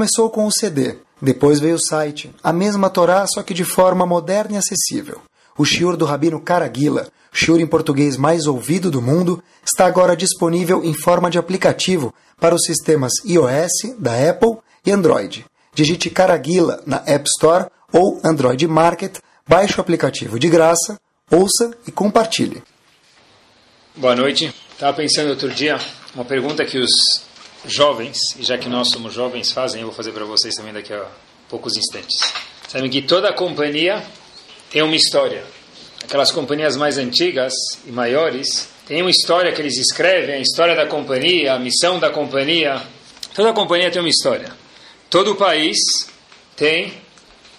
Começou com o CD, depois veio o site, a mesma Torá, só que de forma moderna e acessível. O shiur do Rabino Caraguila, shiur em português mais ouvido do mundo, está agora disponível em forma de aplicativo para os sistemas iOS, da Apple e Android. Digite Caraguila na App Store ou Android Market, baixe o aplicativo de graça, ouça e compartilhe. Boa noite. Estava pensando outro dia, uma pergunta que os jovens, e já que nós somos jovens, fazem, eu vou fazer para vocês também daqui a poucos instantes. Sabem que toda companhia tem uma história. Aquelas companhias mais antigas e maiores têm uma história que eles escrevem, a história da companhia, a missão da companhia. Toda companhia tem uma história. Todo país tem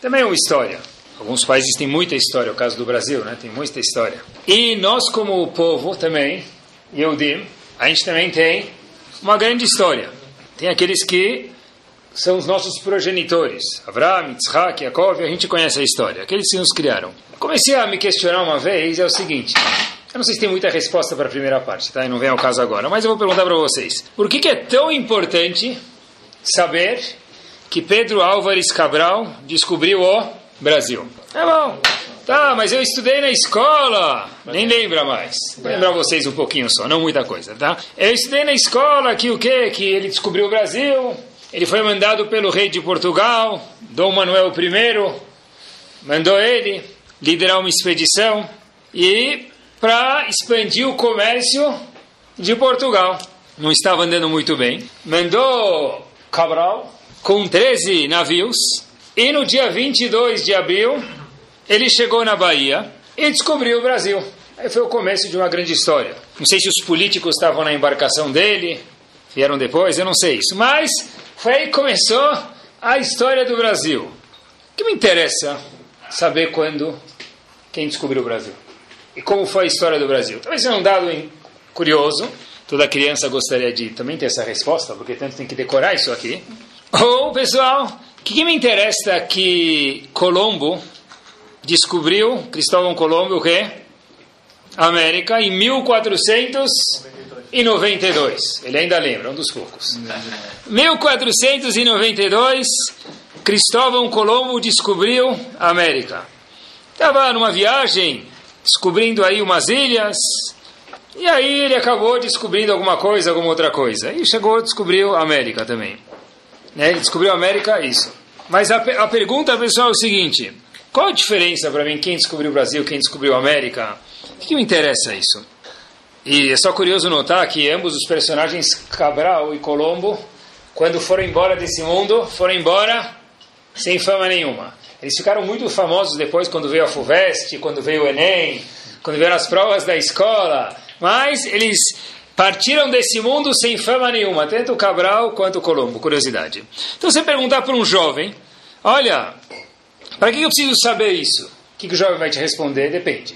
também uma história. Alguns países têm muita história, o caso do Brasil, né? Tem muita história. E nós, como povo também, Yehudim, a gente também tem uma grande história. Tem aqueles que são os nossos progenitores. Avraham, Yitzhak, Yaakov, a gente conhece a história. Aqueles que nos criaram. Comecei a me questionar uma vez, é o seguinte... Eu não sei se tem muita resposta para a primeira parte, tá? E não vem ao caso agora. Mas eu vou perguntar para vocês. Por que, que é tão importante saber que Pedro Álvares Cabral descobriu o Brasil? É bom. Tá, mas eu estudei na escola. Nem lembra mais. Vou lembrar vocês um pouquinho só, não muita coisa, tá? Eu estudei na escola que o quê? Que ele descobriu o Brasil. Ele foi mandado pelo rei de Portugal, Dom Manuel I, mandou ele liderar uma expedição e para expandir o comércio de Portugal. Não estava andando muito bem. Mandou Cabral com 13 navios e no dia 22 de abril ele chegou na Bahia e descobriu o Brasil. Aí foi o começo de uma grande história. Não sei se os políticos estavam na embarcação dele, vieram depois, eu não sei isso. Mas foi aí que começou a história do Brasil. O que me interessa saber quando, quem descobriu o Brasil. E como foi a história do Brasil. Talvez seja um dado curioso. Toda criança gostaria de também ter essa resposta, porque tanto tem que decorar isso aqui. Ou, pessoal, o que, que me interessa é que Colombo descobriu, Cristóvão Colombo, o quê? América, em 1492. Ele ainda lembra, um dos poucos. 1492, Cristóvão Colombo descobriu a América. Estava numa viagem, descobrindo aí umas ilhas, e aí ele acabou descobrindo alguma coisa, alguma outra coisa. E chegou, descobriu a América também. Né? Ele descobriu a América, isso. Mas a, a pergunta, pessoal, é o seguinte: qual a diferença para mim quem descobriu o Brasil, quem descobriu a América? O que me interessa isso? E é só curioso notar que ambos os personagens, Cabral e Colombo, quando foram embora desse mundo, foram embora sem fama nenhuma. Eles ficaram muito famosos depois quando veio a FUVEST, quando veio o Enem, quando vieram as provas da escola, mas eles partiram desse mundo sem fama nenhuma, tanto Cabral quanto Colombo, curiosidade. Então você perguntar para um jovem, olha, para que eu preciso saber isso? O que, que o jovem vai te responder? Depende.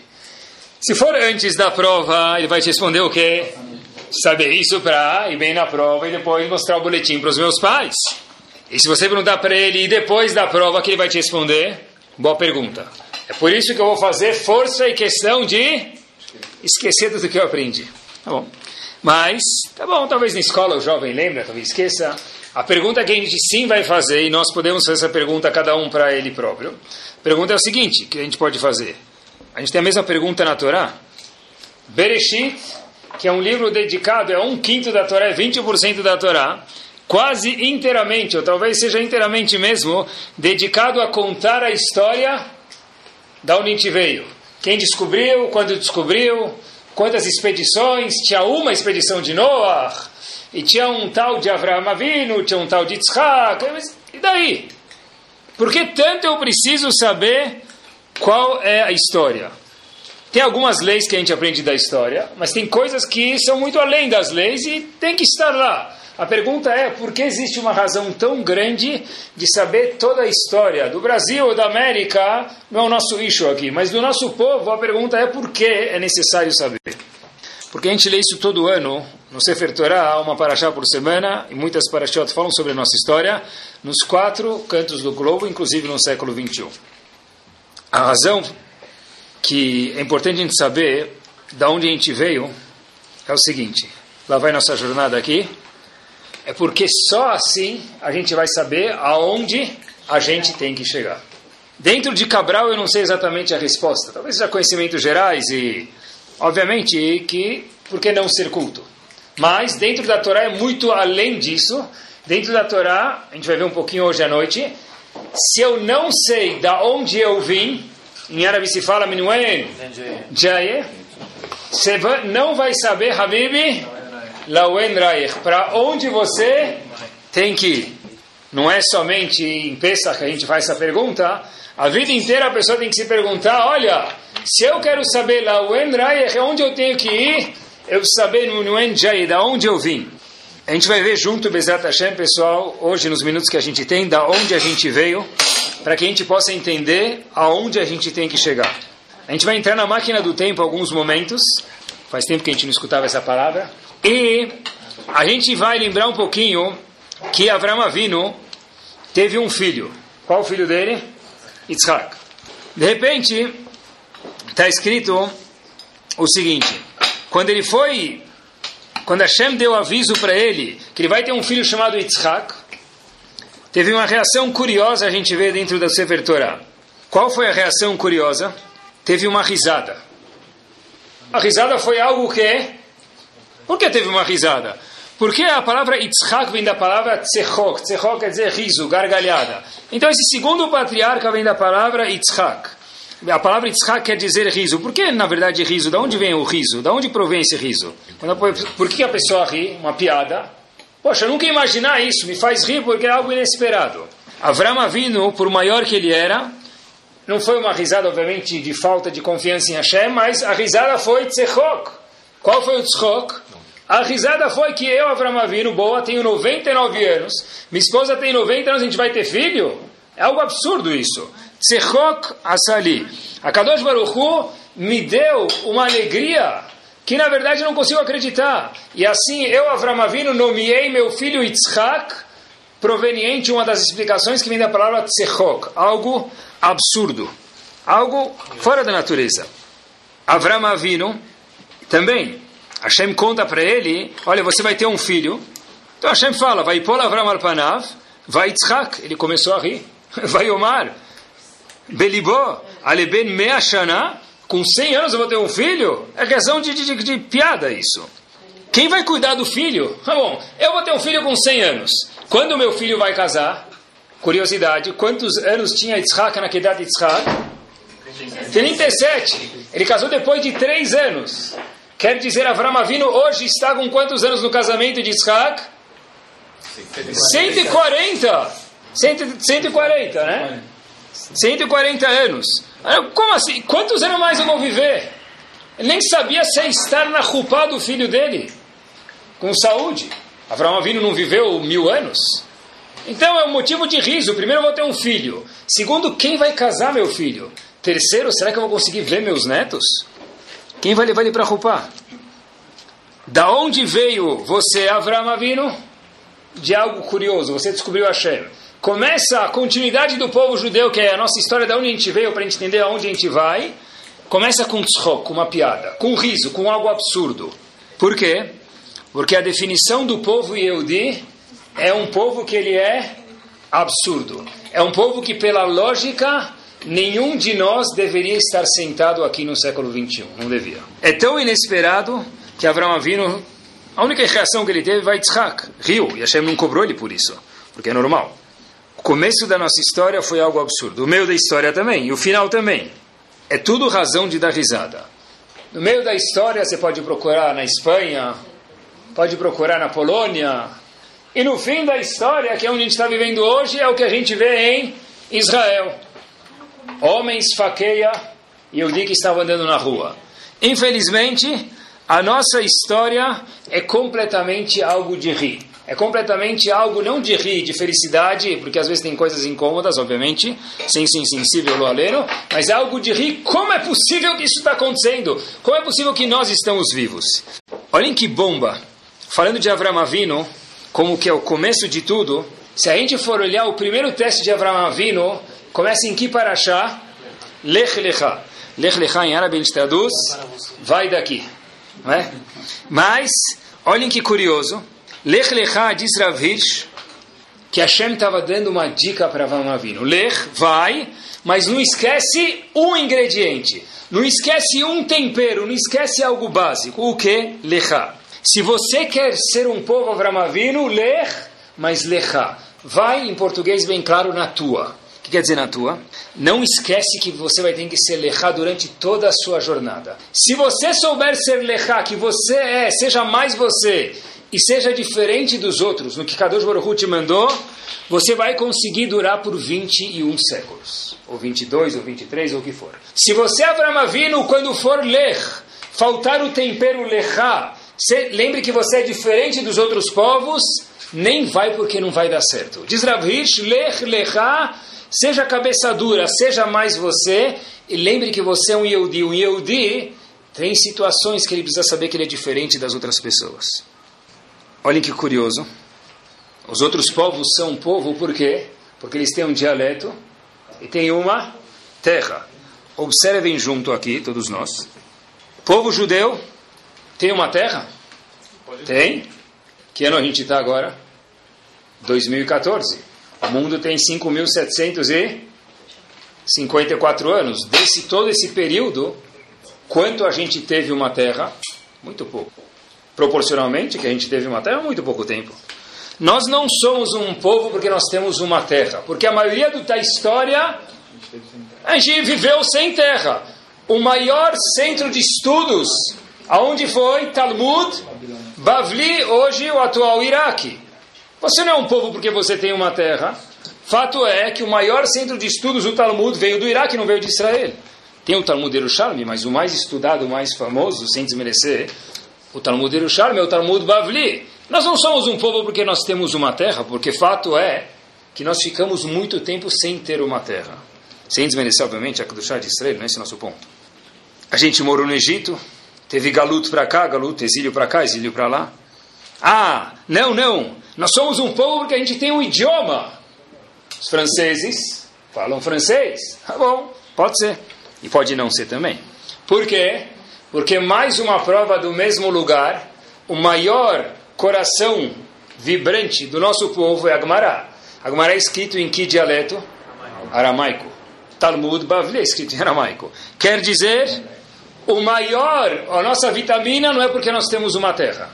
Se for antes da prova, ele vai te responder o quê? Saber isso para ir bem na prova e depois mostrar o boletim para os meus pais. E se você perguntar para ele e depois da prova, que ele vai te responder? Boa pergunta. É por isso que eu vou fazer força e questão de esquecer do que eu aprendi. Tá bom. Mas, tá bom, talvez na escola o jovem lembra, talvez esqueça. A pergunta que a gente sim vai fazer, e nós podemos fazer essa pergunta cada um para ele próprio. A pergunta é o seguinte, que a gente pode fazer. A gente tem a mesma pergunta na Torá. Bereshit, que é um livro dedicado, é um quinto da Torá, é 20% da Torá, quase inteiramente, ou talvez seja inteiramente mesmo, dedicado a contar a história da onde a gente veio. Quem descobriu, quando descobriu, quantas expedições, tinha uma expedição de Noah, e tinha um tal de Avraham Avinu, tinha um tal de Yitzhak, e daí? Por que tanto eu preciso saber qual é a história? Tem algumas leis que a gente aprende da história, mas tem coisas que são muito além das leis e tem que estar lá. A pergunta é por que existe uma razão tão grande de saber toda a história do Brasil ou da América? Não é o nosso issue aqui, mas do nosso povo a pergunta é por que é necessário saber. Porque a gente lê isso todo ano, no Sefer Torah, uma paraxá por semana, e muitas paraxot falam sobre a nossa história, nos quatro cantos do globo, inclusive no século 21. A razão que é importante a gente saber de onde a gente veio é o seguinte, lá vai nossa jornada aqui, é porque só assim a gente vai saber aonde a gente tem que chegar. Dentro de Cabral eu não sei exatamente a resposta. Talvez seja conhecimentos gerais e, obviamente, que por que não ser culto? Mas dentro da Torá é muito além disso. Dentro da Torá, a gente vai ver um pouquinho hoje à noite. Se eu não sei da onde eu vim, em árabe se fala Minuen Jaye, você não vai saber, Habib, Raich, para onde você tem que ir. Não é somente em Pesach que a gente faz essa pergunta, a vida inteira a pessoa tem que se perguntar: olha, se eu quero saber lá o Endrayeh, onde eu tenho que ir, eu saber no Enjai, da onde eu vim. A gente vai ver junto, Bezat Hashem, pessoal, hoje nos minutos que a gente tem, da onde a gente veio, para que a gente possa entender aonde a gente tem que chegar. A gente vai entrar na máquina do tempo alguns momentos, faz tempo que a gente não escutava essa palavra, e a gente vai lembrar um pouquinho que Avram Avinu teve um filho. Qual o filho dele? Yitzhak. De repente, está escrito o seguinte: quando ele foi, quando Hashem deu aviso para ele que ele vai ter um filho chamado Yitzhak, teve uma reação curiosa a gente vê dentro da Sefer Torah. Qual foi a reação curiosa? Teve uma risada. A risada foi algo que. Por que teve uma risada? Porque a palavra Yitzhak vem da palavra Tzechok. Tzechok quer dizer riso, gargalhada. Então esse segundo patriarca vem da palavra Yitzhak. A palavra Yitzhak quer dizer riso. Por que, na verdade, riso? Da onde vem o riso? Da onde provém esse riso? Por que a pessoa ri? Uma piada? Poxa, eu nunca imaginar isso. Me faz rir porque é algo inesperado. Avram Avinu, por maior que ele era, não foi uma risada, obviamente, de falta de confiança em Hashem, mas a risada foi Tzechok. Qual foi o Tzechok? A risada foi que eu, Avram Avinu, boa, tenho 99 anos, minha esposa tem 90 anos, a gente vai ter filho? É algo absurdo isso. Tzechok Asali. A Kadosh Baruch Hu me deu uma alegria que na verdade eu não consigo acreditar. E assim eu, Avram Avinu, nomeei meu filho Yitzhak, proveniente uma das explicações que vem da palavra Tzechok, algo absurdo, algo fora da natureza. Avram Avinu também Hashem conta para ele, olha, você vai ter um filho. Então Hashem fala, vai pôr Avram Alpanav, vai Yitzhak. Ele começou a rir. Vai Omar, Belibó, Aleben Meashana, com 100 anos eu vou ter um filho? É questão de, de, de, piada isso. Quem vai cuidar do filho? Ah, bom, eu vou ter um filho com 100 anos. Quando o meu filho vai casar? Curiosidade, quantos anos tinha Yitzhak na idade de Yitzhak? 37. Ele casou depois de 3 anos. Quer dizer, Avram Avinu hoje está com quantos anos no casamento de Isaac? 140. 140, né? 140 anos. Como assim? Quantos anos mais eu vou viver? Ele nem sabia se é estar na culpa do filho dele, com saúde. Avram Avinu não viveu mil anos? Então é um motivo de riso. Primeiro, eu vou ter um filho. Segundo, quem vai casar meu filho? Terceiro, será que eu vou conseguir ver meus netos? Quem vai levar ele para Rupá? Da onde veio você, Avram Avino? De algo curioso, você descobriu Hashem. Começa a continuidade do povo judeu, que é a nossa história, de onde a gente veio, para a gente entender aonde a gente vai. Começa com tzchok, com uma piada, com riso, com algo absurdo. Por quê? Porque a definição do povo Yehudi é um povo que ele é absurdo. É um povo que, pela lógica, nenhum de nós deveria estar sentado aqui no século 21. Não devia. É tão inesperado que Abraão Avino, a única reação que ele teve vai Yitzhak, riu, e Hashem não cobrou ele por isso, porque é normal. O começo da nossa história foi algo absurdo, o meio da história também, e o final também. É tudo razão de dar risada. No meio da história você pode procurar na Espanha, pode procurar na Polônia, e no fim da história, que é onde a gente está vivendo hoje, é o que a gente vê em Israel homens faqueia e eu digo que estavam andando na rua. Infelizmente, a nossa história é completamente algo de rir. É completamente algo não de rir, de felicidade, porque às vezes tem coisas incômodas, obviamente, sem ser insensível ou aleno, mas é algo de rir. Como é possível que isso está acontecendo? Como é possível que nós estamos vivos? Olhem que bomba! Falando de Avram Avino, como que é o começo de tudo, se a gente for olhar o primeiro teste de Avram Avino, Começa em que paraxá? Lech Lecha. Lech Lecha em árabe ele traduz, vai daqui. Não é? Mas, olhem que curioso, Lech Lecha diz Rav Hirsch que Hashem estava dando uma dica para Avram Avinu. Lech, vai, mas não esquece um ingrediente. Não esquece um tempero, não esquece algo básico. O que? Lecha. Se você quer ser um povo Avram Avinu, lech, mas lecha. Vai, em português bem claro, na tua. Que quer dizer na tua? Não esquece que você vai ter que ser lecha durante toda a sua jornada. Se você souber ser lecha, que você é, seja mais você, e seja diferente dos outros, no que Kadosh Baruch te mandou, você vai conseguir durar por 21 séculos, ou 22, ou 23, ou o que for. Se você, Avram Avinu, quando for ler, faltar o tempero lechá, lembre que você é diferente dos outros povos, nem vai porque não vai dar certo. Diz Rav Hirsch, lech lechá, seja cabeça dura, seja mais você, e lembre que você é um Yehudi. Um Yehudi tem situações que ele precisa saber que ele é diferente das outras pessoas. Olhem que curioso. Os outros povos são um povo por quê? Porque eles têm um dialeto e têm uma terra. Observem junto aqui, todos nós. Povo judeu tem uma terra? Tem. Que ano a gente está agora? 2014. O mundo tem 5.754 anos. Desse todo esse período, quanto a gente teve uma terra? Muito pouco proporcionalmente, que a gente teve uma terra muito pouco tempo. Nós não somos um povo porque nós temos uma terra, porque a maioria da história a gente viveu sem terra. O maior centro de estudos, aonde foi Talmud, Bavli, hoje o atual Iraque. Você não é um povo porque você tem uma terra. Fato é que o maior centro de estudos do Talmud veio do Iraque, não veio de Israel. Tem o Talmud Yerushalmi, mas o mais estudado, o mais famoso, sem desmerecer, o Talmud Yerushalmi é o Talmud Bavli. Nós não somos um povo porque nós temos uma terra, porque fato é que nós ficamos muito tempo sem ter uma terra. Sem desmerecer, obviamente, a Kedushá de Israel, não é esse nosso ponto. A gente morou no Egito, teve galuto para cá, galuto, exílio para cá, exílio para lá. Ah, não, não, nós somos um povo porque a gente tem um idioma. Os franceses falam francês. Tá bom, pode ser. E pode não ser também. Por quê? Porque mais uma prova do mesmo lugar, o maior coração vibrante do nosso povo é Agmará. Agmará é escrito em que dialeto? Aramaico. Talmud Bavli é escrito em aramaico. Quer dizer, o maior, a nossa vitamina não é porque nós temos uma terra.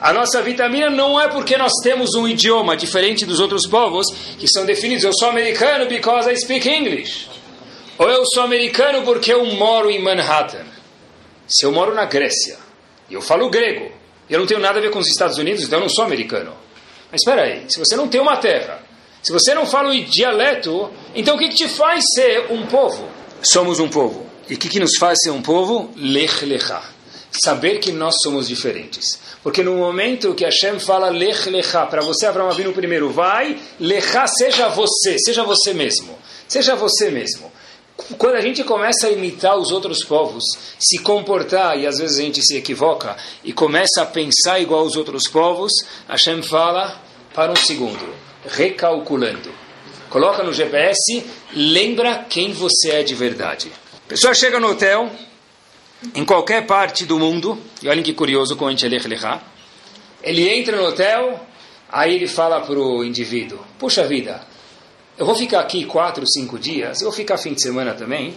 A nossa vitamina não é porque nós temos um idioma diferente dos outros povos que são definidos. Eu sou americano because I speak English. Ou eu sou americano porque eu moro em Manhattan. Se eu moro na Grécia e eu falo grego, eu não tenho nada a ver com os Estados Unidos, então eu não sou americano. Mas espera aí, se você não tem uma terra, se você não fala o dialeto, então o que, que te faz ser um povo? Somos um povo. E o que, que nos faz ser um povo? Lech lecha. Saber que nós somos diferentes. Porque no momento que Hashem fala lech lecha, para você, Abraão Avinu primeiro, vai, lecha, seja você, seja você mesmo. Seja você mesmo quando a gente começa a imitar os outros povos, se comportar, e às vezes a gente se equivoca, e começa a pensar igual aos outros povos, Hashem fala, para um segundo, recalculando. Coloca no GPS, lembra quem você é de verdade. A pessoa chega no hotel, em qualquer parte do mundo, e olhem que curioso com ele entra no hotel, aí ele fala para o indivíduo, puxa vida, eu vou ficar aqui quatro, cinco dias, eu vou ficar fim de semana também.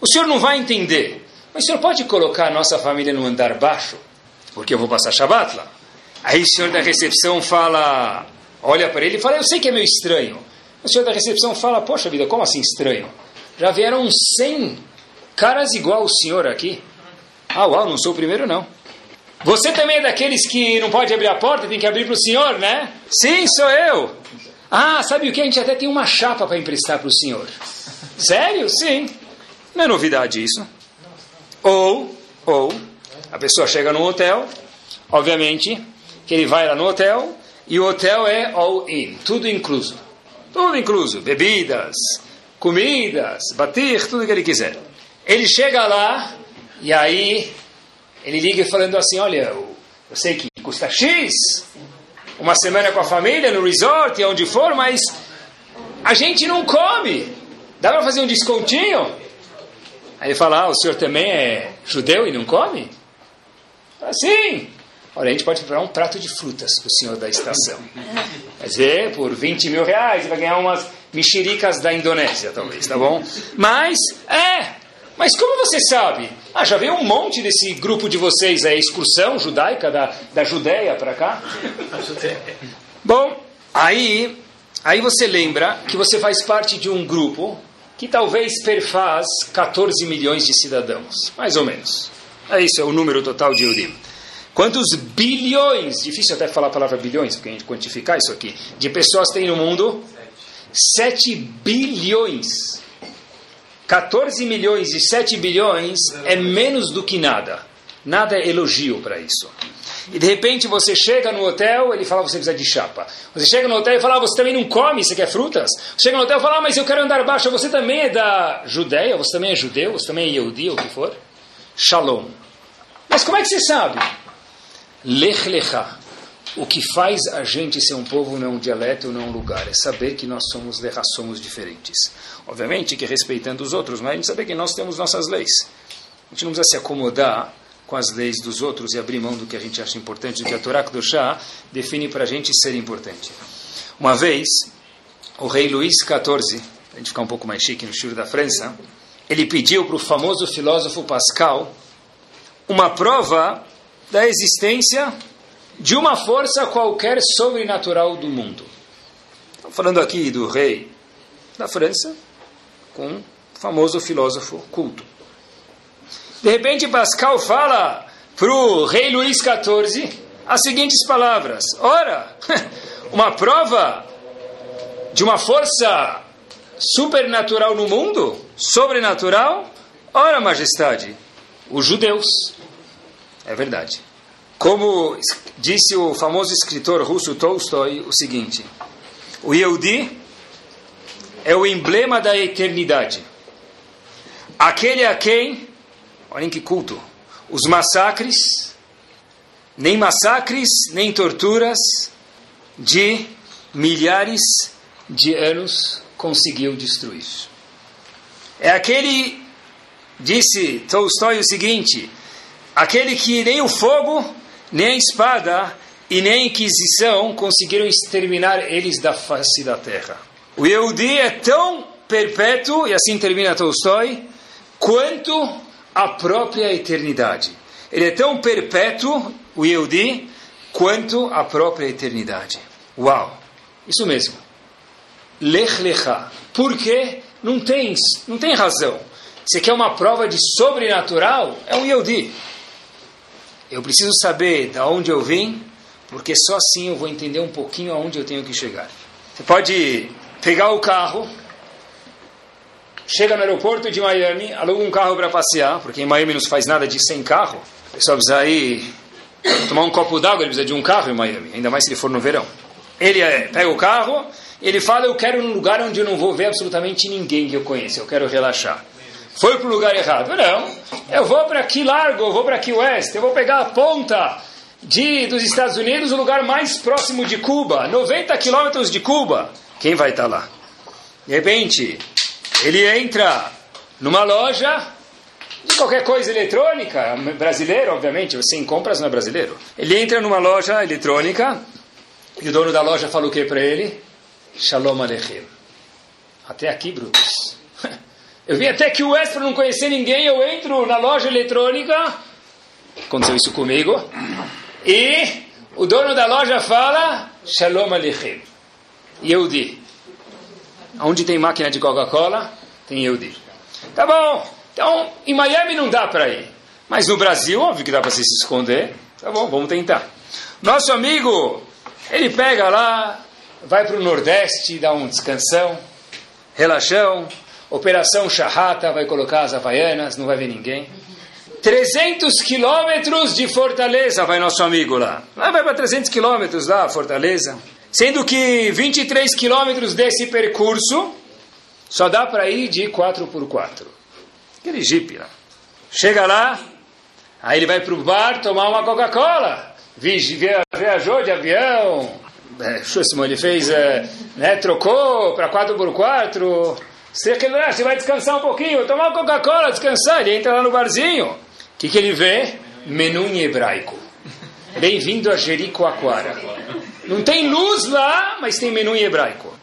O senhor não vai entender, mas o senhor pode colocar a nossa família no andar baixo? Porque eu vou passar Shabbat lá. Aí o senhor da recepção fala, olha para ele e fala, eu sei que é meio estranho. O senhor da recepção fala, poxa vida, como assim estranho? Já vieram 100 caras igual o senhor aqui? Ah, uau, não sou o primeiro não. Você também é daqueles que não pode abrir a porta, tem que abrir para o senhor, né? Sim, sou eu. Ah, sabe o que? A gente até tem uma chapa para emprestar para o senhor. Sério? Sim. Não é novidade isso. Ou, ou, a pessoa chega no hotel, obviamente, que ele vai lá no hotel, e o hotel é all-in, tudo incluso. Tudo incluso, bebidas, comidas, bater, tudo que ele quiser. Ele chega lá, e aí ele liga falando assim, olha, eu, eu sei que custa X, uma semana com a família, no resort, e onde for, mas a gente não come. Dá para fazer um descontinho? Aí ele fala, ah, o senhor também é judeu e não come? Assim. Olha, a gente pode preparar um prato de frutas para o senhor da estação. Quer dizer, por 20 mil reais, vai ganhar umas mexericas da Indonésia, talvez, tá bom? Mas, é, mas como você sabe? Ah, já veio um monte desse grupo de vocês, é excursão judaica da, da Judéia para cá? Bom, aí, aí você lembra que você faz parte de um grupo que talvez perfaz 14 milhões de cidadãos, mais ou menos. É isso, é o número total de Eudim. Quantos bilhões, difícil até falar a palavra bilhões, porque a gente quantificar isso aqui, de pessoas tem no mundo? 7 bilhões. 14 milhões e 7 bilhões é menos do que nada. Nada é elogio para isso. E de repente você chega no hotel, ele fala, você precisa de chapa. Você chega no hotel e fala, ah, você também não come, você quer frutas? Chega no hotel e fala, ah, mas eu quero andar baixo, você também é da Judéia, você também é judeu, você também é Yehudi, o que for. Shalom. Mas como é que você sabe? Lech lecha. O que faz a gente ser um povo não um dialeto, não um lugar, é saber que nós somos lecha, somos diferentes. Obviamente que respeitando os outros, mas a gente saber que nós temos nossas leis. A gente não precisa se acomodar com as leis dos outros e abrir mão do que a gente acha importante, do que a Torá Kedoshá define para a gente ser importante. Uma vez, o rei Luís XIV, a gente ficar um pouco mais chique no estilo da França, ele pediu para o famoso filósofo Pascal uma prova da existência de uma força qualquer sobrenatural do mundo. Estou falando aqui do rei da França, com um famoso filósofo culto. De repente, Pascal fala para o rei Luís XIV as seguintes palavras: Ora, uma prova de uma força supernatural no mundo? Sobrenatural? Ora, majestade, os judeus. É verdade. Como disse o famoso escritor russo Tolstói, o seguinte: o Yehudi é o emblema da eternidade. Aquele a quem, olhem que culto, os massacres, nem massacres, nem torturas de milhares de anos conseguiu destruir. É aquele, disse Tolstói o seguinte, aquele que nem o fogo, nem a espada e nem a Inquisição conseguiram exterminar eles da face da terra. O Yehudi é tão perpétuo, e assim termina Tolstói, quanto a própria eternidade. Ele é tão perpétuo, o Yehudi, quanto a própria eternidade. Uau! Isso mesmo. Lech lecha. Por quê? Não tem, não tem razão. Você quer uma prova de sobrenatural? É um Yehudi. Eu preciso saber de onde eu vim, porque só assim eu vou entender um pouquinho aonde eu tenho que chegar. Você pode pegar o carro, chega no aeroporto de Miami, aluga um carro para passear, porque em Miami não se faz nada de sem carro. O pessoal precisa ir tomar um copo d'água, ele precisa de um carro em Miami, ainda mais se ele for no verão. Ele é, pega o carro, ele fala: Eu quero um lugar onde eu não vou ver absolutamente ninguém que eu conheça, eu quero relaxar. Foi para o lugar errado. Não, eu vou para aqui largo, eu vou para aqui oeste, eu vou pegar a ponta de, dos Estados Unidos, o lugar mais próximo de Cuba, 90 quilômetros de Cuba. Quem vai estar tá lá? De repente, ele entra numa loja de qualquer coisa eletrônica, brasileiro, obviamente, você em compras não é brasileiro. Ele entra numa loja eletrônica e o dono da loja fala o que para ele? Shalom Aleichem. Até aqui, Brutus. Eu vim até que o para não conhecer ninguém, eu entro na loja eletrônica, aconteceu isso comigo, e o dono da loja fala Shalom Aleichem. Yehudi. Onde tem máquina de Coca-Cola, tem Yehudi. Tá bom, então em Miami não dá para ir, mas no Brasil, óbvio que dá para se esconder. Tá bom, vamos tentar. Nosso amigo, ele pega lá, vai para o Nordeste, dá um descansão, relaxão, operação charrata, vai colocar as havaianas, não vai ver ninguém. 300 quilômetros de Fortaleza vai nosso amigo lá. Lá vai para 300 quilômetros lá, Fortaleza. Sendo que 23 quilômetros desse percurso só dá para ir de 4x4. Aquele jipe lá. Chega lá, aí ele vai para o bar tomar uma Coca-Cola. Viajou de avião, é, ele fez, é, né, trocou para 4x4. Você vai descansar um pouquinho, tomar Coca-Cola, descansar. Ele entra lá no barzinho. O que, que ele vê? Menu em hebraico. Bem-vindo a Jericoacoara. Não tem luz lá, mas tem menu em hebraico.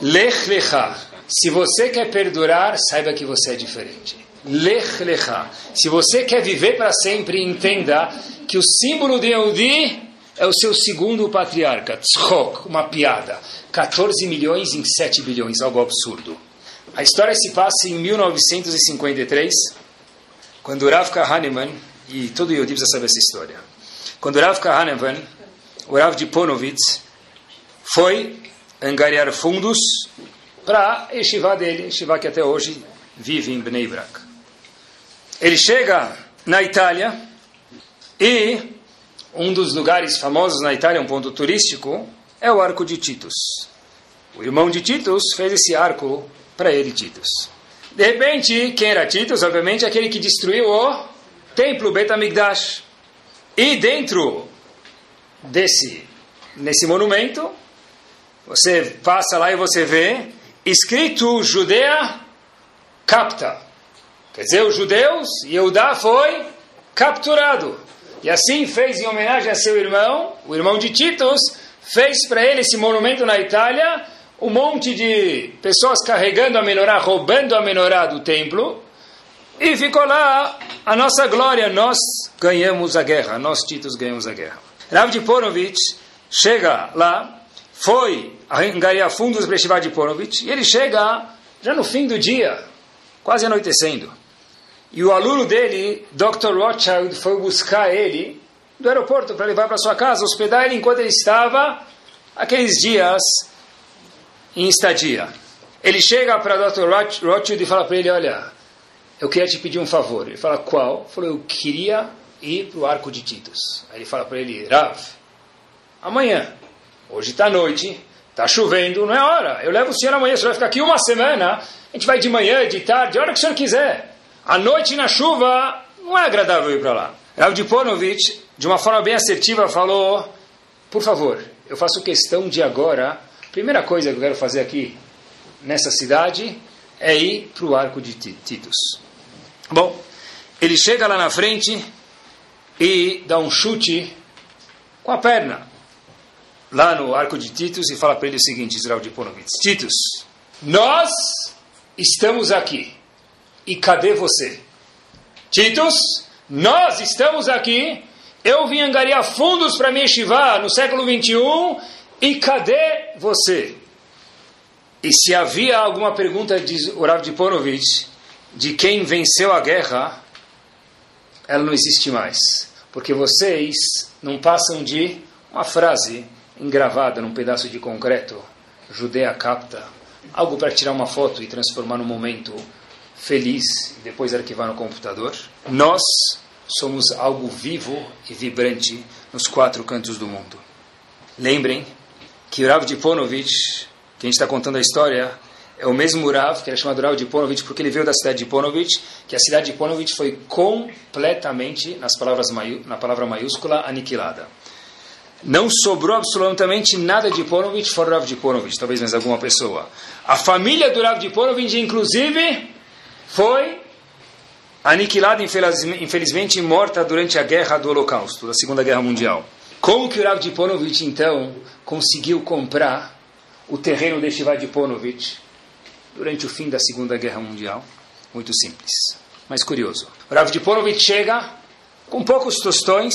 Lech lecha. Se você quer perdurar, saiba que você é diferente. Lech lecha. Se você quer viver para sempre, entenda que o símbolo de Yehudi é o seu segundo patriarca, Tzchok, uma piada. 14 milhões em 7 bilhões, algo absurdo. A história se passa em 1953, quando Rav Kahneman, e todo Yehudi precisa saber essa história, quando Rav Kahneman, o Rav de Ponovitz, foi angariar fundos para a Yeshiva dele, Yeshiva que até hoje vive em Bnei Brak. Ele chega na Itália e um dos lugares famosos na Itália, um ponto turístico, é o Arco de Titus. O irmão de Titus fez esse arco para ele, Titus. De repente, quem era Titus? Obviamente, aquele que destruiu o templo Betamigdash. E dentro desse nesse monumento, você passa lá e você vê escrito Judea capta. Quer dizer, os judeus, Yehudá foi capturado. E assim fez em homenagem a seu irmão, o irmão de Titus, fez para ele esse monumento na Itália, um monte de pessoas carregando a menorá, roubando a menorá do templo, e ficou lá a nossa glória, nós ganhamos a guerra, nós Titus ganhamos a guerra. Rav de Ponovitch chega lá, foi angariar fundos para Shiva de Ponovitch, e ele chega já no fim do dia, quase anoitecendo. E o aluno dele, Dr. Rothschild, foi buscar ele do aeroporto para levar para sua casa, hospedar ele enquanto ele estava aqueles dias em estadia. Ele chega para Dr. Rothschild e fala para ele: Olha, eu queria te pedir um favor. Ele fala: Qual? Ele falou: Eu queria ir para o Arco de Titus. Aí ele fala para ele: Rav, amanhã, hoje está noite, está chovendo, não é hora. Eu levo o senhor amanhã, o senhor vai ficar aqui uma semana. A gente vai de manhã, de tarde, a hora que o senhor quiser. À noite na chuva, não é agradável ir para lá. Rav Diponovich, de uma forma bem assertiva, falou: Por favor, eu faço questão de agora. Primeira coisa que eu quero fazer aqui nessa cidade é ir para o arco de Titus. Bom, ele chega lá na frente e dá um chute com a perna lá no arco de Titus e fala para ele o seguinte, Israel de Titus, nós estamos aqui. E cadê você? Titus, nós estamos aqui. Eu vim angariar fundos para me Yeshiva no século 21. E cadê você? E se havia alguma pergunta, de Orav de Ponovitch, de quem venceu a guerra, ela não existe mais. Porque vocês não passam de uma frase engravada num pedaço de concreto, Judea capta, algo para tirar uma foto e transformar num momento feliz e depois arquivar no computador. Nós somos algo vivo e vibrante nos quatro cantos do mundo. Lembrem que Rav Diponovich, que a gente está contando a história, é o mesmo Rav, que era chamado Rav Diponovich, porque ele veio da cidade de Ponovich, que a cidade de Ponovich foi completamente, nas palavras na palavra maiúscula, aniquilada. Não sobrou absolutamente nada de Ponovich fora Rav Diponovich, talvez mais alguma pessoa. A família do Rav Diponovich, inclusive, foi aniquilada, infelizmente, morta durante a guerra do Holocausto, da Segunda Guerra Mundial. Como que o Rav Diponovich, então, conseguiu comprar o terreno de Shiva Diponovich durante o fim da Segunda Guerra Mundial? Muito simples, mas curioso. O Rav Diponovich chega com poucos tostões,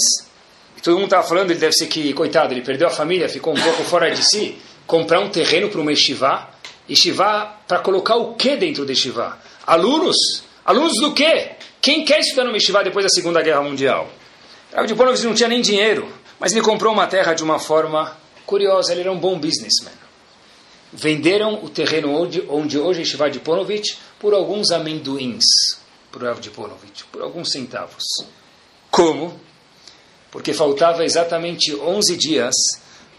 todo mundo estava falando, ele deve ser que, coitado, ele perdeu a família, ficou um pouco fora de si, comprar um terreno para uma yeshiva, yeshiva para colocar o que dentro de yeshiva? Alunos? Alunos do quê? Quem quer estudar no Meshivá depois da Segunda Guerra Mundial? Rav de não tinha nem dinheiro, mas ele comprou uma terra de uma forma curiosa, ele era um bom businessman. Venderam o terreno onde, onde hoje é Shiva de Ponovitch por alguns amendoins para o Rav por alguns centavos. Como? Porque faltava exatamente 11 dias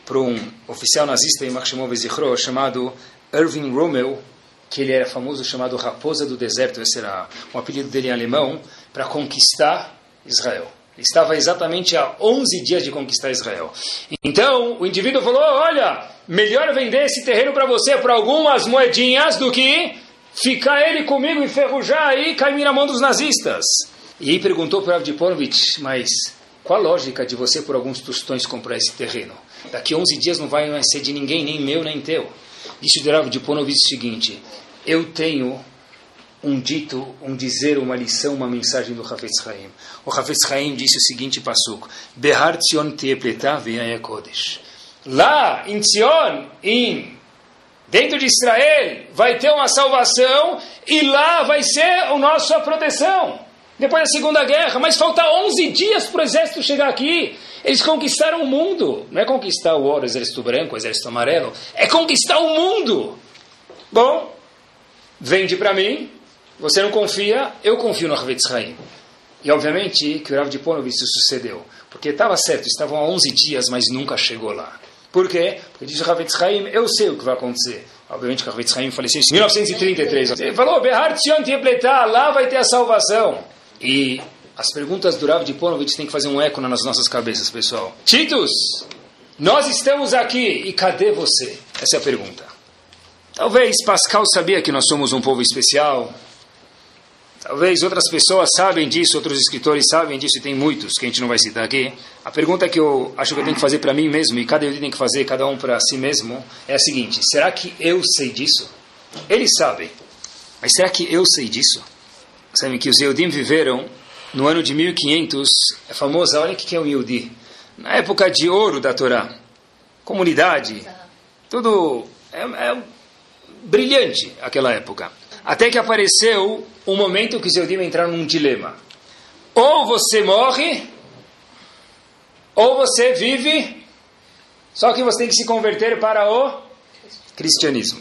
para um oficial nazista em Makshimov Zichro chamado Irving Rommel que ele era famoso, chamado Raposa do Deserto, esse era o apelido dele em alemão, para conquistar Israel. Ele estava exatamente a 11 dias de conquistar Israel. Então, o indivíduo falou: Olha, melhor vender esse terreno para você por algumas moedinhas do que ficar ele comigo enferrujar e cair na mão dos nazistas. E aí perguntou para Avdiponovich: Mas qual a lógica de você, por alguns tostões, comprar esse terreno? Daqui a 11 dias não vai ser de ninguém, nem meu, nem teu. Disse o Rav de Ponovitz o seguinte, eu tenho um dito, um dizer, uma lição, uma mensagem do Hafetz Haim. O Hafetz Haim disse o seguinte passuco, Behar Tzion Kodesh. Lá, em Tzion, em, dentro de Israel, vai ter uma salvação e lá vai ser a nossa proteção. Depois da Segunda Guerra, mas falta 11 dias para o exército chegar aqui. Eles conquistaram o mundo. Não é conquistar o ouro, o exército branco, o exército amarelo. É conquistar o mundo. Bom, vende para mim. Você não confia, eu confio no Rav Haim. E obviamente que o Rav de Ponovitz sucedeu. Porque estava certo, estavam há 11 dias, mas nunca chegou lá. Por quê? Porque diz o Rav Haim, eu sei o que vai acontecer. Obviamente que o Rav Haim faleceu em 1933. Ele falou, Behar Tzion lá vai ter a salvação. E as perguntas do Rav de Ponovitch têm que fazer um eco nas nossas cabeças, pessoal. Titus, nós estamos aqui e cadê você? Essa é a pergunta. Talvez Pascal sabia que nós somos um povo especial. Talvez outras pessoas sabem disso, outros escritores sabem disso, e tem muitos que a gente não vai citar aqui. A pergunta que eu acho que eu tenho que fazer para mim mesmo, e cada um tem que fazer, cada um para si mesmo, é a seguinte: será que eu sei disso? Eles sabem, mas será que eu sei disso? Sabem que os Yehudim viveram no ano de 1500, é famosa, olha o que é um Yehudi. Na época de ouro da Torá, comunidade, tudo é, é brilhante aquela época. Até que apareceu um momento que os Yehudim entraram num dilema. Ou você morre, ou você vive, só que você tem que se converter para o cristianismo.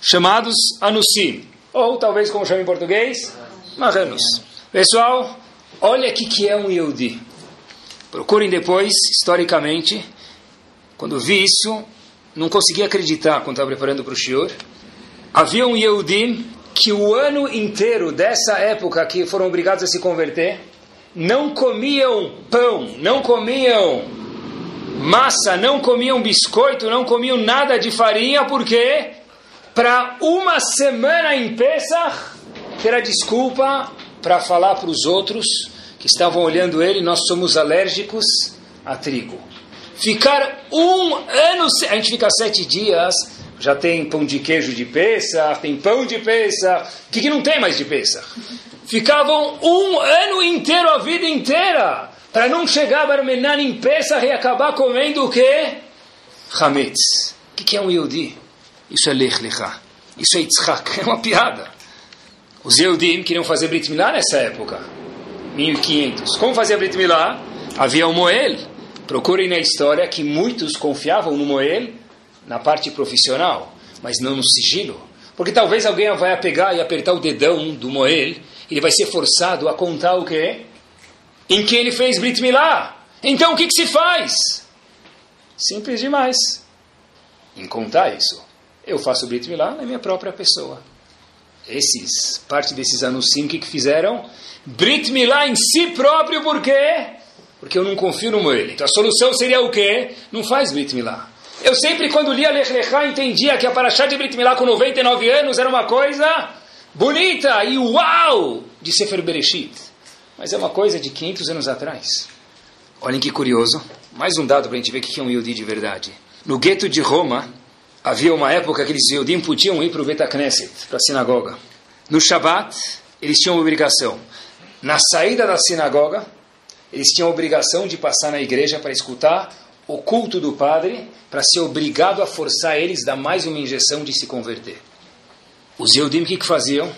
Chamados Anusim, ou talvez como chama em português, marranos. Pessoal, olha o que é um Yehudi. Procurem depois, historicamente. Quando vi isso, não consegui acreditar quando estava preparando para o Shior. Havia um Yehudi que o ano inteiro dessa época que foram obrigados a se converter, não comiam pão, não comiam massa, não comiam biscoito, não comiam nada de farinha, porque para uma semana em Pesach ter a desculpa para falar para os outros que estavam olhando ele, nós somos alérgicos a trigo. Ficar um ano, a gente fica sete dias, já tem pão de queijo de peça, tem pão de peça, o que, que não tem mais de peça? Ficavam um ano inteiro, a vida inteira, para não chegar a Barmenan em peça e acabar comendo o quê? Hametz. O que, que é um Yehudi? Isso é Lech Lechá. Isso é Yitzhak. É uma piada. Os Yehudim queriam fazer Brit Milá nessa época, 1500. Como fazia Brit Milá? Havia o Moel. Procurem na história que muitos confiavam no Moel na parte profissional, mas não no sigilo. Porque talvez alguém vai pegar e apertar o dedão do Moel, ele vai ser forçado a contar o quê? Em que ele fez Brit Milá. Então o que, que se faz? Simples demais. Em contar isso. Eu faço Brit Milá na minha própria pessoa esses, parte desses anusim, que, fizeram? Brit Milá em si próprio, por quê? Porque eu não confio no Moel. Então a solução seria o quê? Não faz Brit Milá. Eu sempre, quando lia Lech Lechá, entendia que a Parashá de Brit Milá com 99 anos era uma coisa bonita e uau de Sefer Bereshit. Mas é uma coisa de 500 anos atrás. Olhem que curioso. Mais um dado para a gente ver o que é um Yudi de verdade. No gueto de Roma, havia uma época que eles Yudim podiam ir para o Betacneset, para a sinagoga. No Shabat, eles tinham obrigação. Na saída da sinagoga, eles tinham obrigação de passar na igreja para escutar o culto do padre, para ser obrigado a forçar eles a dar mais uma injeção de se converter. Os Yehudim o que, que faziam?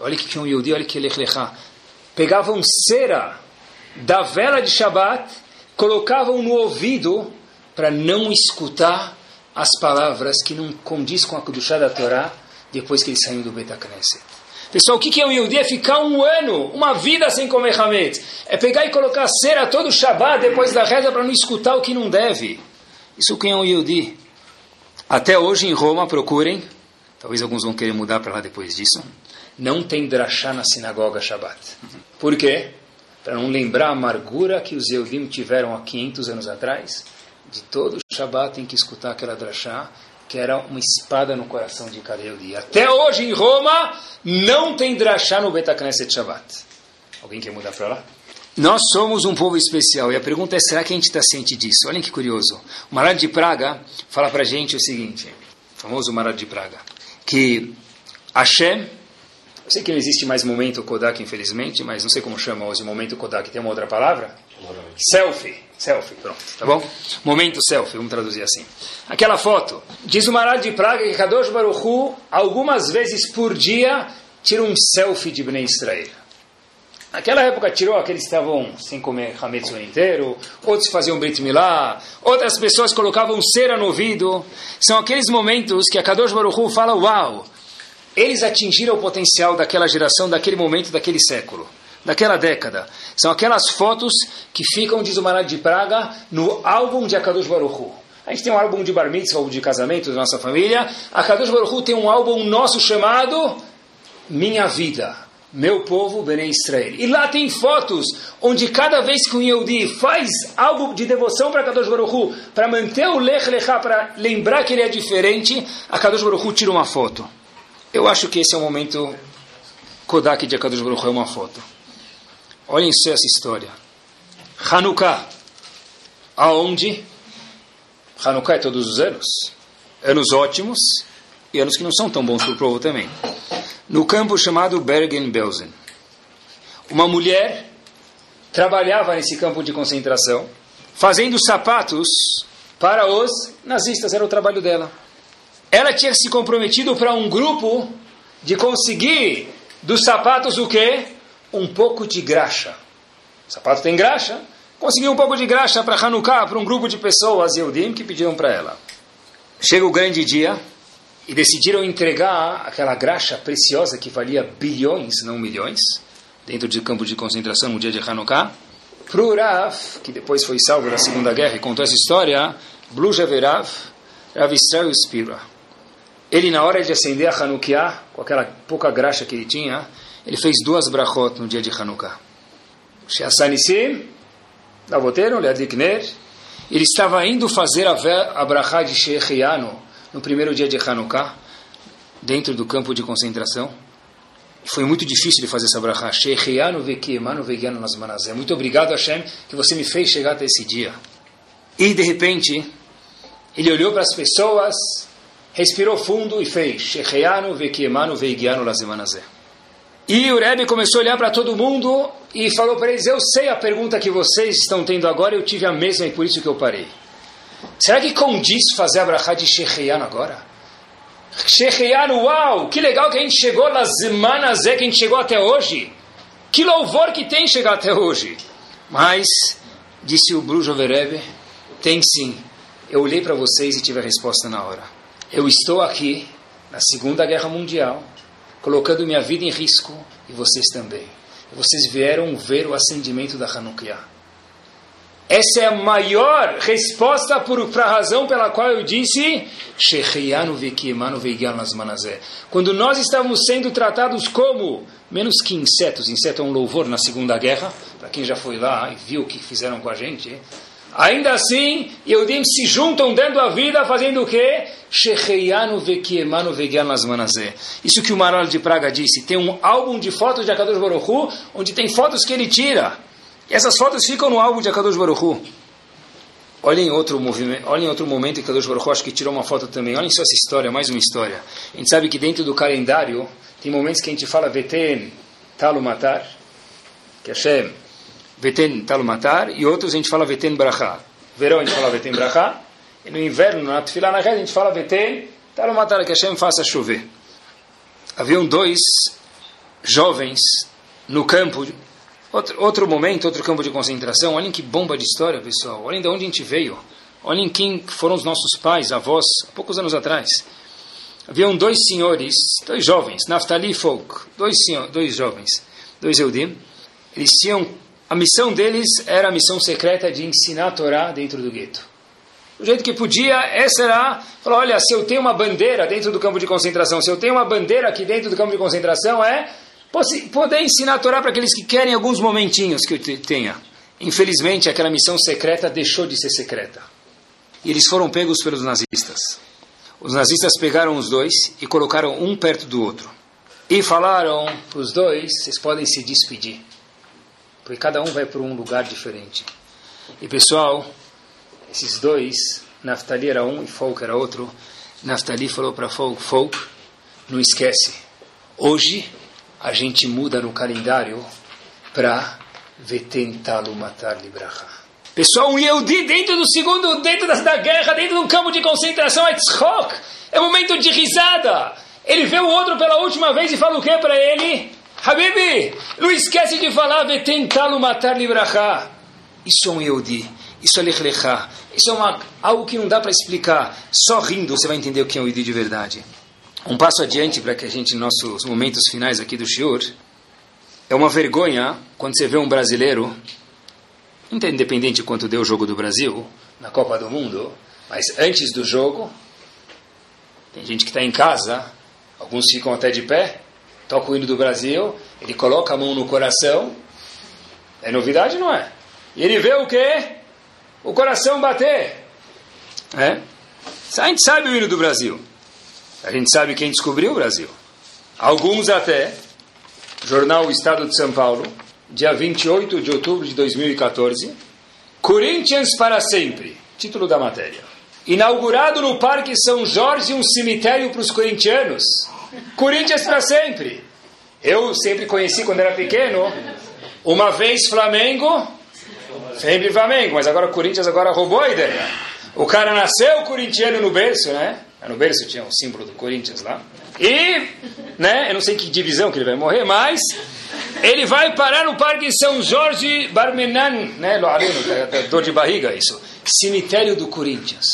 Olha que um Yehudi, olha que Lechlecha. Pegavam cera da vela de Shabat, colocavam no ouvido para não escutar as palavras que não condiz com a Kudushá da Torá depois que eles saíram do Betacneset. Pessoal, o que é um Yehudi? É ficar um ano, uma vida sem comer Hametz. É pegar e colocar cera todo Shabbat depois da reza para não escutar o que não deve. Isso que é um Yehudi. Até hoje em Roma, procurem, talvez alguns vão querer mudar para lá depois disso, não tem drachá na sinagoga Shabbat. Por quê? Para não lembrar a amargura que os Yehudim tiveram há 500 anos atrás, de todo Shabbat tem que escutar aquela drachá, que era uma espada no coração de cada dia. Até hoje em Roma não tem drachá no Betacneset Shabbat. Alguém quer mudar para lá? Nós somos um povo especial. E a pergunta é, será que a gente está ciente disso? Olhem que curioso. O Marad de Praga fala para a gente o seguinte, famoso Marad de Praga, que Hashem, eu sei que não existe mais momento Kodak, infelizmente, mas não sei como chama hoje momento Kodak. Tem uma outra palavra? Selfie. Selfie, pronto, tá bom? Momento selfie, vamos traduzir assim. Aquela foto. Diz o Marad de Praga que Kadosh Baruch Hu, algumas vezes por dia, tira um selfie de Bnei Israel. Naquela época tirou aqueles que estavam sem comer hametz o inteiro, outros faziam brit milá, outras pessoas colocavam cera no ouvido. São aqueles momentos que a Kadosh Baruch Hu fala, uau, eles atingiram o potencial daquela geração, daquele momento, daquele século, daquela década. São aquelas fotos que ficam, diz o Marad de Praga, no álbum de Akadosh Baruch Hu. A gente tem um álbum de bar mitzvah, álbum de casamento da nossa família. A Kadosh Baruch Hu tem um álbum nosso chamado Minha Vida meu povo, Bnei Israel. E lá tem fotos onde cada vez que um Yehudi faz algo de devoção para Kadosh Baruch Hu, para manter o Lech Lechá, para lembrar que ele é diferente, a Kadosh Baruch Hu tira uma foto. Eu acho que esse é o momento Kodak de Kadosh Baruch é uma foto. Olhem só essa história. Hanukkah. Aonde? Hanukkah é todos os anos. Anos ótimos e anos que não são tão bons para o povo também no campo chamado Bergen-Belsen. Uma mulher trabalhava nesse campo de concentração, fazendo sapatos para os nazistas, era o trabalho dela. Ela tinha se comprometido para um grupo de conseguir dos sapatos o quê? Um pouco de graxa. O sapato tem graxa, conseguiu um pouco de graxa para Hanukkah, para um grupo de pessoas, Eudim, que pediram para ela. Chega o grande dia, e decidiram entregar aquela graxa preciosa que valia bilhões, não milhões, dentro de campo de concentração no dia de Hanukkah, para o Rav, que depois foi salvo da Segunda Guerra e contou essa história, Bluja Verav, Rav Israel Spira. Ele, na hora de acender a Hanukkah, com aquela pouca graxa que ele tinha, ele fez duas brachot no dia de Hanukkah. Sheasanisim, Lavoteiro, Leadikner, ele estava indo fazer a, brachá de Shechiano, no primeiro dia de Hanukkah, dentro do campo de concentração. Foi muito difícil de fazer essa brachá. Muito obrigado, Hashem, que você me fez chegar até esse dia. E, de repente, ele olhou para as pessoas, respirou fundo e fez E o Rebbe começou a olhar para todo mundo e falou para eles: Eu sei a pergunta que vocês estão tendo agora, eu tive a mesma e por isso que eu parei. Será que condiz fazer a brachá de Shechian agora? Shechian, uau! Que legal que a gente chegou nas semanas que a gente chegou até hoje. Que louvor que tem chegar até hoje. Mas, disse o Brujo Verebe, tem sim. Eu olhei para vocês e tive a resposta na hora. Eu estou aqui, na Segunda Guerra Mundial, colocando minha vida em risco, e vocês também. Vocês vieram ver o acendimento da Hanukkah. Essa é a maior resposta para a razão pela qual eu disse quando nós estávamos sendo tratados como menos que insetos, inseto é um louvor na Segunda Guerra, para quem já foi lá e viu o que fizeram com a gente, ainda assim, Yehudim se juntam dando a vida fazendo o quê? Isso que o Maral de Praga disse, tem um álbum de fotos de Akadosh Baruch Hu, onde tem fotos que ele tira. E essas fotos ficam no álbum de Akadosh Baruchu. Olhem outro movimento, olhem outro momento que Akadosh Baruchu acho que tirou uma foto também. Olhem só essa história, mais uma história. A gente sabe que dentro do calendário tem momentos que a gente fala Veten Talumatar, que é Hashem Veten Talumatar, e outros a gente fala Veten Brachá. Verão a gente fala Veten Brachá, e no inverno, na Tfilah na a gente fala Veten Talumatar, que Hashem faça chover. Haviam dois jovens no campo Outro, outro momento, outro campo de concentração. Olhem que bomba de história, pessoal. Olhem de onde a gente veio. Olhem quem foram os nossos pais, avós, há poucos anos atrás. Haviam dois senhores, dois jovens, Naftali e Folk, dois, senhor, dois jovens, dois Eudim. Eles tinham, a missão deles era a missão secreta de ensinar a Torá dentro do gueto. Do jeito que podia, essa era, falou, olha, se eu tenho uma bandeira dentro do campo de concentração, se eu tenho uma bandeira aqui dentro do campo de concentração, é poder ensinar a Torá para aqueles que querem alguns momentinhos que eu tenha. Infelizmente, aquela missão secreta deixou de ser secreta. E eles foram pegos pelos nazistas. Os nazistas pegaram os dois e colocaram um perto do outro. E falaram para os dois: vocês podem se despedir. Porque cada um vai para um lugar diferente. E pessoal, esses dois, Naftali era um e Folk era outro. Naftali falou para Folk, Folk, não esquece, hoje a gente muda no calendário para Vetentalo matar libraha. Pessoal, um Yehudi dentro do segundo, dentro da, da guerra, dentro de um campo de concentração, é tzchok, é momento de risada. Ele vê o outro pela última vez e fala o que para ele? Habibi, não esquece de falar Vetentalo matar libraha. Isso é um Yehudi, isso é Lechlecha, isso é uma, algo que não dá para explicar. Só rindo você vai entender o que é um Yehudi de verdade. Um passo adiante para que a gente, nossos momentos finais aqui do Shiur, é uma vergonha quando você vê um brasileiro, independente de quanto deu o jogo do Brasil, na Copa do Mundo, mas antes do jogo, tem gente que está em casa, alguns ficam até de pé, toca o hino do Brasil, ele coloca a mão no coração, é novidade, não é? E ele vê o quê? O coração bater. É? A gente sabe o hino do Brasil. A gente sabe quem descobriu o Brasil. Alguns até, jornal Estado de São Paulo, dia 28 de outubro de 2014, Corinthians para sempre, título da matéria. Inaugurado no Parque São Jorge um cemitério para os corintianos. Corinthians para sempre. Eu sempre conheci quando era pequeno, uma vez Flamengo, sempre Flamengo, mas agora Corinthians agora roubou a ideia. O cara nasceu corintiano no berço, né? No berço tinha o um símbolo do Corinthians lá. E, né, eu não sei que divisão que ele vai morrer, mas ele vai parar no Parque São Jorge Barmenan, né, dor de barriga isso. Cemitério do Corinthians.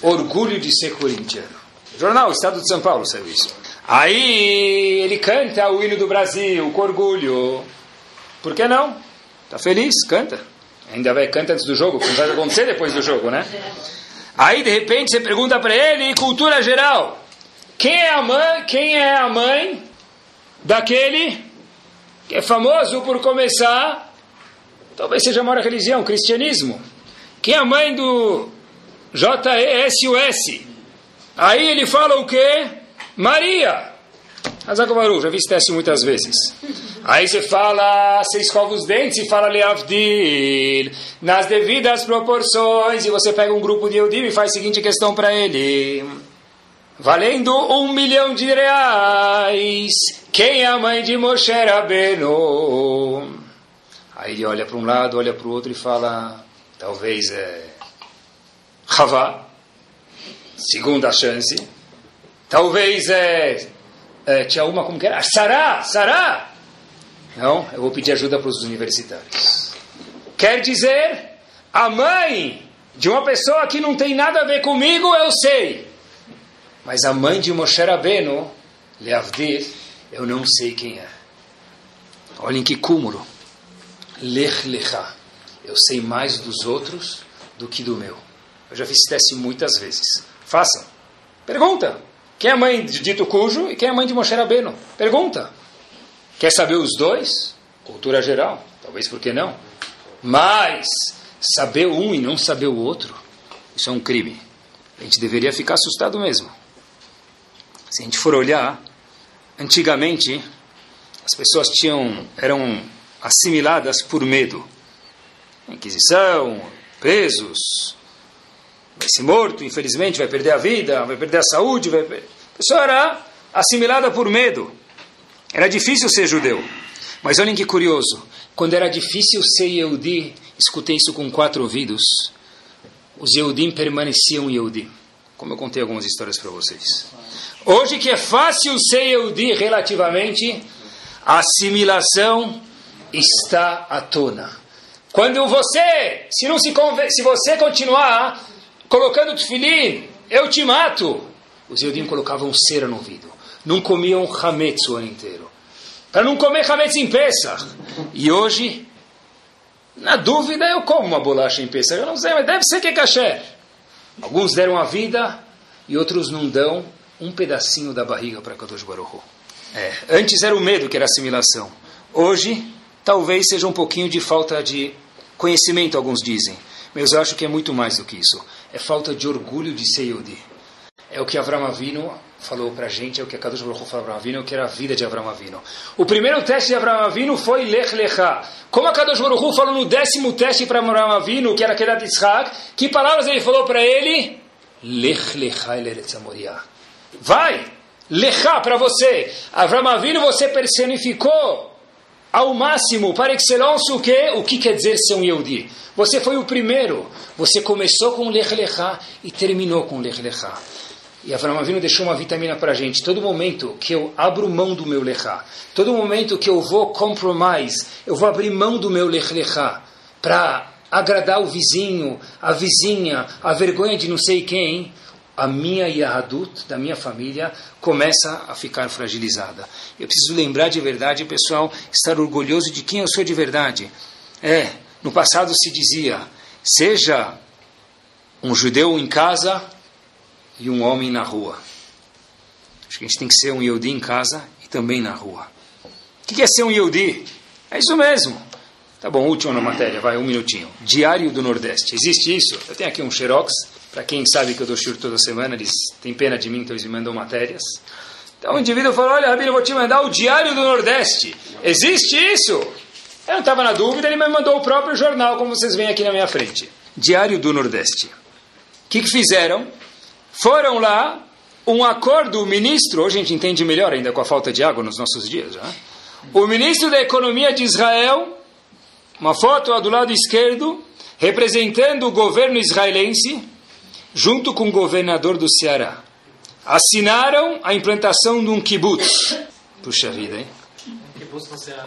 Orgulho de ser corintiano. Jornal Estado de São Paulo saiu isso. Aí ele canta o hino do Brasil com orgulho. Por que não? Tá feliz? Canta. Ainda vai canta antes do jogo, porque vai acontecer depois do jogo, né? Aí de repente você pergunta para ele, cultura geral, quem é a mãe, quem é a mãe daquele que é famoso por começar, talvez seja uma religião, cristianismo. Quem é a mãe do J-E-S-U-S? Aí ele fala o quê? Maria. Azagovaru, já vi esse teste muitas vezes. Aí você fala, você escova os dentes e fala Leavdil, nas devidas proporções, e você pega um grupo de Eudim e faz a seguinte questão para ele. Valendo um milhão de reais, quem é a mãe de Moshe Rabbeinu? Aí ele olha para um lado, olha para o outro e fala, talvez é Havá, segunda chance. Talvez é, é tinha uma como que era? Sará, Sará. Não, eu vou pedir ajuda para os universitários. Quer dizer, a mãe de uma pessoa que não tem nada a ver comigo, eu sei. Mas a mãe de Moshe Rabbeinu, Leavdir, eu não sei quem é. Olhem que cúmulo. Lech Lecha. Eu sei mais dos outros do que do meu. Eu já fiz teste muitas vezes. Façam. Pergunta. Quem é a mãe de dito cujo e quem é a mãe de Moshe Rabbeinu? Pergunta. Quer saber os dois? Cultura geral. Talvez por que não? Mas saber um e não saber o outro, isso é um crime. A gente deveria ficar assustado mesmo. Se a gente for olhar, antigamente as pessoas tinham eram assimiladas por medo. Inquisição, presos, vai ser morto, infelizmente, vai perder a vida, vai perder a saúde. Vai... A pessoa era assimilada por medo. Era difícil ser judeu. Mas olhem que curioso. Quando era difícil ser Yehudi, escutei isso com quatro ouvidos, os Yehudim permaneciam Yehudi. Como eu contei algumas histórias para vocês. Hoje que é fácil ser Yehudi relativamente, a assimilação está à tona. Quando você, se, não se, se você continuar colocando tefilim, eu te mato. Os Yehudim colocavam cera no ouvido não comiam hametz o ano inteiro. Para não comer hametz em Pesach. E hoje, na dúvida, eu como uma bolacha em Pesach. Eu não sei, mas deve ser que é kasher. Alguns deram a vida e outros não dão um pedacinho da barriga para Kadosh Baruch é, Antes era o medo que era assimilação. Hoje, talvez seja um pouquinho de falta de conhecimento, alguns dizem. Mas eu acho que é muito mais do que isso. É falta de orgulho de ser Yodi. É o que Avram Avinu falou para a gente é o que a Kadosh Baruch falou para Avinu, que era a vida de Abraão Avinu. O primeiro teste de Abraão Avinu foi Lech Lecha. Como a Kadosh Baruch falou no décimo teste para Abraão Avinu, que era aquele de Yitzhak, que palavras ele falou para ele? Lech Lecha Eretz Moriah. Vai! Lecha para você. Abraão Avinu você personificou ao máximo, para excelência, o que? O que quer dizer ser um Yehudi? Você foi o primeiro. Você começou com Lech Lecha e terminou com Lech Lecha. E Avram Avinu deixou uma vitamina para a gente. Todo momento que eu abro mão do meu Lechá, todo momento que eu vou compromise, eu vou abrir mão do meu Lech Lechá para agradar o vizinho, a vizinha, a vergonha de não sei quem, a minha Yahadut, da minha família, começa a ficar fragilizada. Eu preciso lembrar de verdade, pessoal, estar orgulhoso de quem eu sou de verdade. É, no passado se dizia, seja um judeu em casa e um homem na rua. Acho que a gente tem que ser um Yehudi em casa e também na rua. O que é ser um Yehudi? É isso mesmo. Tá bom, último na matéria, vai, um minutinho. Diário do Nordeste. Existe isso? Eu tenho aqui um xerox. Para quem sabe que eu dou shur toda semana, eles têm pena de mim, então eles me mandam matérias. Então o indivíduo falou, olha, Rabino, eu vou te mandar o Diário do Nordeste. Existe isso? Eu não estava na dúvida, ele me mandou o próprio jornal, como vocês veem aqui na minha frente. Diário do Nordeste. O que, que fizeram? Foram lá, um acordo, o ministro, hoje a gente entende melhor ainda com a falta de água nos nossos dias, já. o ministro da Economia de Israel, uma foto do lado esquerdo, representando o governo israelense, junto com o governador do Ceará. Assinaram a implantação de um kibbutz. Puxa vida, hein?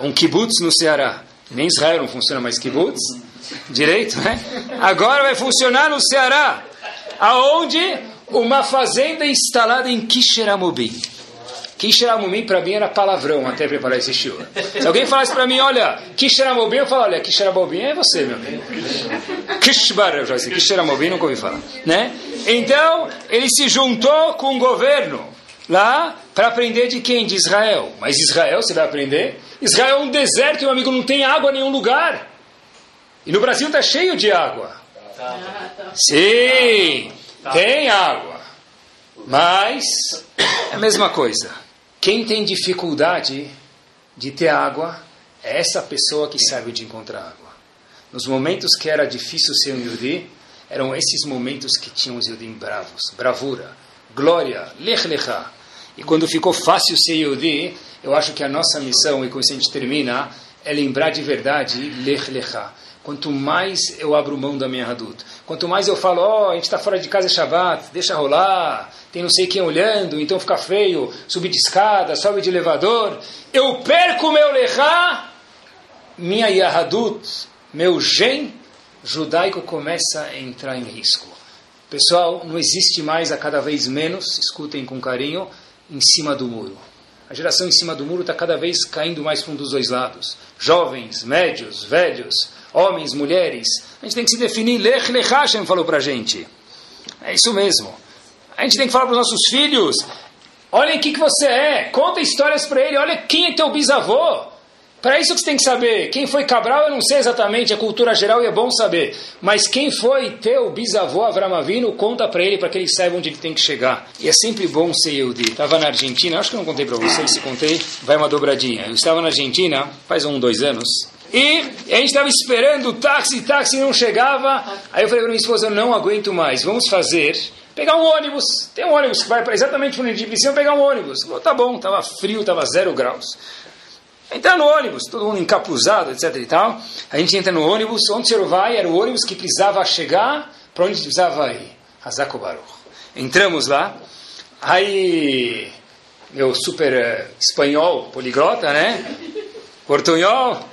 Um kibbutz no Ceará. Nem Israel não funciona mais kibbutz. Direito, né? Agora vai funcionar no Ceará. Aonde? Uma fazenda instalada em Kisheramobim. Kisheramobim para mim era palavrão até preparar esse show. Se alguém falasse para mim, olha, Kisheramobim, eu falo, olha, Kisheramobim é você, meu amigo. Kishbar, eu já disse, Kisheramobim nunca ouvi falar. Né? Então, ele se juntou com o governo lá para aprender de quem? De Israel. Mas Israel, você vai aprender? Israel é um deserto, meu amigo, não tem água em nenhum lugar. E no Brasil está cheio de água. Sim, tem água. Mas é a mesma coisa. Quem tem dificuldade de ter água é essa pessoa que sabe de encontrar água. Nos momentos que era difícil ser um Yudi, eram esses momentos que tinham os Yudim bravos, bravura, glória, lech lechá. E quando ficou fácil ser Yudi, eu acho que a nossa missão, e com isso a gente termina, é lembrar de verdade lech lechá. Quanto mais eu abro mão da minha adulta, quanto mais eu falo, ó, oh, a gente está fora de casa é Shabbat, deixa rolar, tem não sei quem olhando, então fica feio, subir de escada, sobe de elevador, eu perco meu lechá, minha Yahadut, meu gen judaico começa a entrar em risco. Pessoal, não existe mais a cada vez menos, escutem com carinho, em cima do muro. A geração em cima do muro está cada vez caindo mais para um dos dois lados. Jovens, médios, velhos, homens, mulheres. A gente tem que se definir. Lech Lechashem falou para a gente. É isso mesmo. A gente tem que falar para os nossos filhos. Olhem o que, que você é. Conta histórias para ele. Olha quem é teu bisavô. Para isso que você tem que saber. Quem foi Cabral, eu não sei exatamente, a cultura geral e é bom saber. Mas quem foi teu bisavô Avramavino, conta para ele, para que ele saiba onde ele tem que chegar. E é sempre bom ser Yehudi. Estava na Argentina, acho que não contei para vocês, se contei, vai uma dobradinha. Eu estava na Argentina, faz um, dois anos, e a gente estava esperando o táxi, o táxi não chegava. Aí eu falei para minha esposa, não aguento mais, vamos fazer pegar um ônibus. Tem um ônibus que vai exatamente para onde a gente precisa pegar um ônibus. Falei, tá bom, estava frio, estava zero graus. Entrar no ônibus, todo mundo encapuzado, etc e tal. A gente entra no ônibus, onde o vai? Era o ônibus que precisava chegar para onde precisava ir. Hazako Baruch. Entramos lá, aí meu super uh, espanhol, poliglota, né? Portunhol.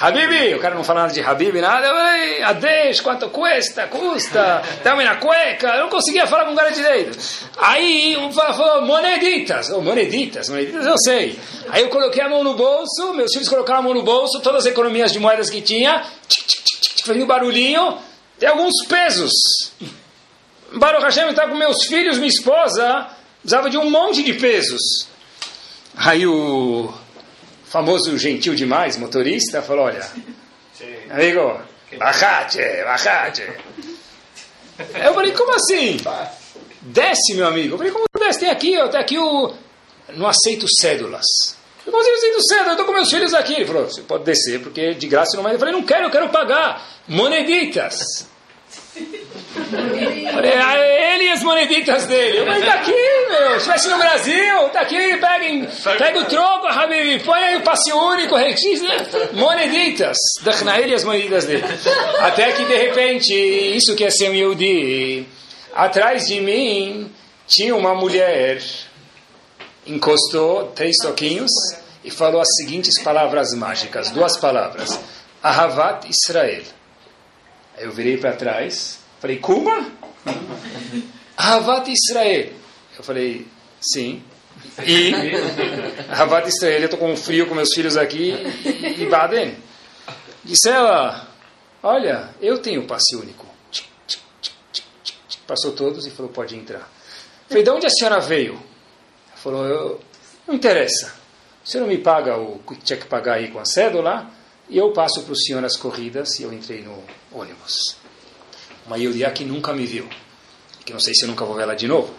Habibi, o cara não fala nada de Habibi, nada. Oi, adeus, quanto custa? Custa, dá-me na cueca. Eu não conseguia falar com o cara direito. Aí um falou, moneditas. Oh, moneditas, moneditas eu sei. Aí eu coloquei a mão no bolso, meus filhos colocaram a mão no bolso, todas as economias de moedas que tinha, fazia um barulhinho, tem alguns pesos. Baruch Hashem estava com meus filhos, minha esposa, precisava de um monte de pesos. Aí o famoso gentil demais, motorista, falou, olha, amigo, bajate, bajate. Eu falei, como assim? Desce, meu amigo. Eu falei, como Aliás, tem aqui, tem aqui o... Não aceito cédulas. Eu consigo aceito cédula, eu estou com meus filhos aqui. Ele falou, você pode descer, porque de graça não vai. Eu falei, não quero, eu quero pagar. Moneditas. Ah, ele e as moneditas dele. Mas tá aqui, meu. Se estivesse no Brasil, tá aqui, peguem, pega o troco, Habib, põe aí o passe único, moneditas. Dachna ele e as moneditas dele. Até que, de repente, isso que é ser um Yehudi, atrás de mim tinha uma mulher, encostou três toquinhos e falou as seguintes palavras mágicas, duas palavras. Ahavat Israel. Eu virei para trás, falei, Kuma? Ahavat Israel. Eu falei, sim. E Ahavat Israel, eu estou com frio com meus filhos aqui e Baden. Disse ela, olha, eu tenho passe único. Passou todos e falou, pode entrar. Falei, de onde a senhora veio? Ela falou, eu, não interessa. O senhor não me paga o que tinha que pagar aí com a cédula? E eu passo para o senhor as corridas e eu entrei no ônibus. Uma Yudia que nunca me viu, que não sei se eu nunca vou ver ela de novo,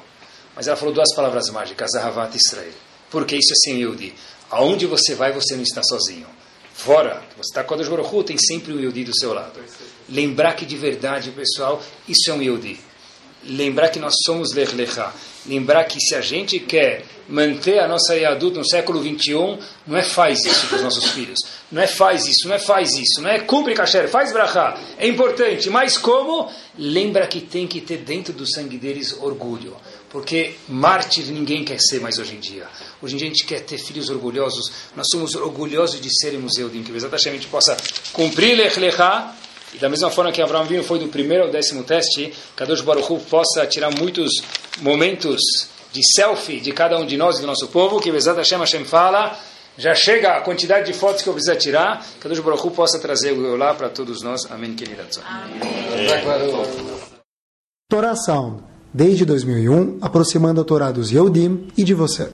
mas ela falou duas palavras mágicas, Ahavat Israel. Porque isso é sem Yehudi. Aonde você vai, você não está sozinho. Fora, você está com a tem sempre o Yehudi do seu lado. Lembrar que de verdade, pessoal, isso é um Yehudi. Lembrar que nós somos Lech Lechá. Lembrar que se a gente quer manter a nossa Yadut no século 21, não é faz isso para os nossos filhos. Não é faz isso, não é faz isso, não é cumpre kasher, faz brachá. É importante, mas como? Lembra que tem que ter dentro do sangue deles orgulho. Porque mártir ninguém quer ser mais hoje em dia. Hoje em dia a gente quer ter filhos orgulhosos. Nós somos orgulhosos de sermos Eudim. Que exatamente a gente possa cumprir Lech Lechá. E da mesma forma que Abraão Vinho foi do primeiro ao décimo teste, Kadosh Baruch Hu possa tirar muitos momentos de selfie de cada um de nós e do nosso povo, que Bezat Hashem Hashem fala, já chega a quantidade de fotos que eu preciso tirar, Deus Baruch possa trazer o lá para todos nós. Amém, querida. Torá Sound, desde 2001, aproximando a Torá dos Yehudim e de você.